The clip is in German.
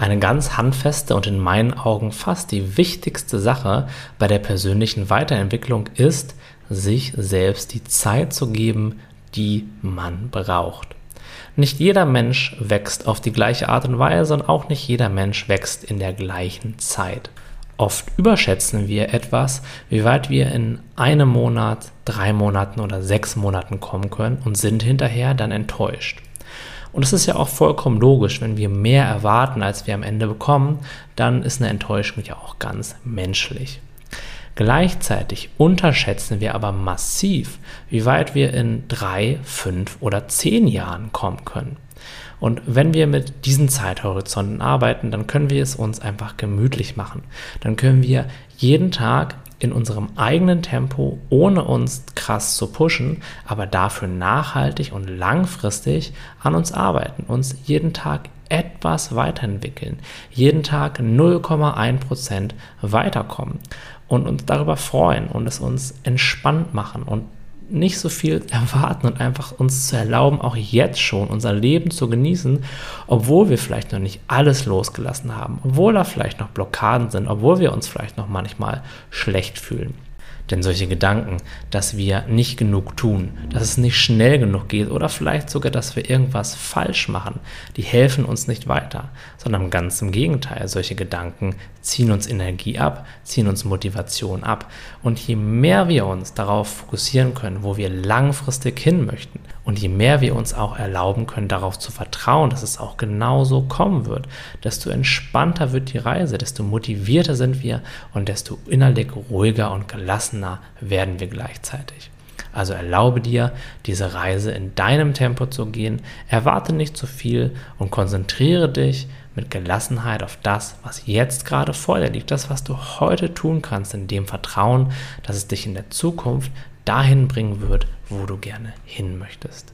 Eine ganz handfeste und in meinen Augen fast die wichtigste Sache bei der persönlichen Weiterentwicklung ist, sich selbst die Zeit zu geben, die man braucht. Nicht jeder Mensch wächst auf die gleiche Art und Weise und auch nicht jeder Mensch wächst in der gleichen Zeit. Oft überschätzen wir etwas, wie weit wir in einem Monat, drei Monaten oder sechs Monaten kommen können und sind hinterher dann enttäuscht. Und es ist ja auch vollkommen logisch, wenn wir mehr erwarten, als wir am Ende bekommen, dann ist eine Enttäuschung ja auch ganz menschlich. Gleichzeitig unterschätzen wir aber massiv, wie weit wir in drei, fünf oder zehn Jahren kommen können. Und wenn wir mit diesen Zeithorizonten arbeiten, dann können wir es uns einfach gemütlich machen. Dann können wir jeden Tag in unserem eigenen Tempo, ohne uns krass zu pushen, aber dafür nachhaltig und langfristig an uns arbeiten, uns jeden Tag etwas weiterentwickeln, jeden Tag 0,1% weiterkommen und uns darüber freuen und es uns entspannt machen und nicht so viel erwarten und einfach uns zu erlauben, auch jetzt schon unser Leben zu genießen, obwohl wir vielleicht noch nicht alles losgelassen haben, obwohl da vielleicht noch Blockaden sind, obwohl wir uns vielleicht noch manchmal schlecht fühlen. Denn solche Gedanken, dass wir nicht genug tun, dass es nicht schnell genug geht oder vielleicht sogar, dass wir irgendwas falsch machen, die helfen uns nicht weiter, sondern ganz im Gegenteil. Solche Gedanken ziehen uns Energie ab, ziehen uns Motivation ab. Und je mehr wir uns darauf fokussieren können, wo wir langfristig hin möchten, und je mehr wir uns auch erlauben können, darauf zu vertrauen, dass es auch genauso kommen wird, desto entspannter wird die Reise, desto motivierter sind wir und desto innerlich ruhiger und gelassener werden wir gleichzeitig. Also erlaube dir, diese Reise in deinem Tempo zu gehen, erwarte nicht zu viel und konzentriere dich mit Gelassenheit auf das, was jetzt gerade vor dir liegt, das, was du heute tun kannst, in dem Vertrauen, dass es dich in der Zukunft dahin bringen wird, wo du gerne hin möchtest.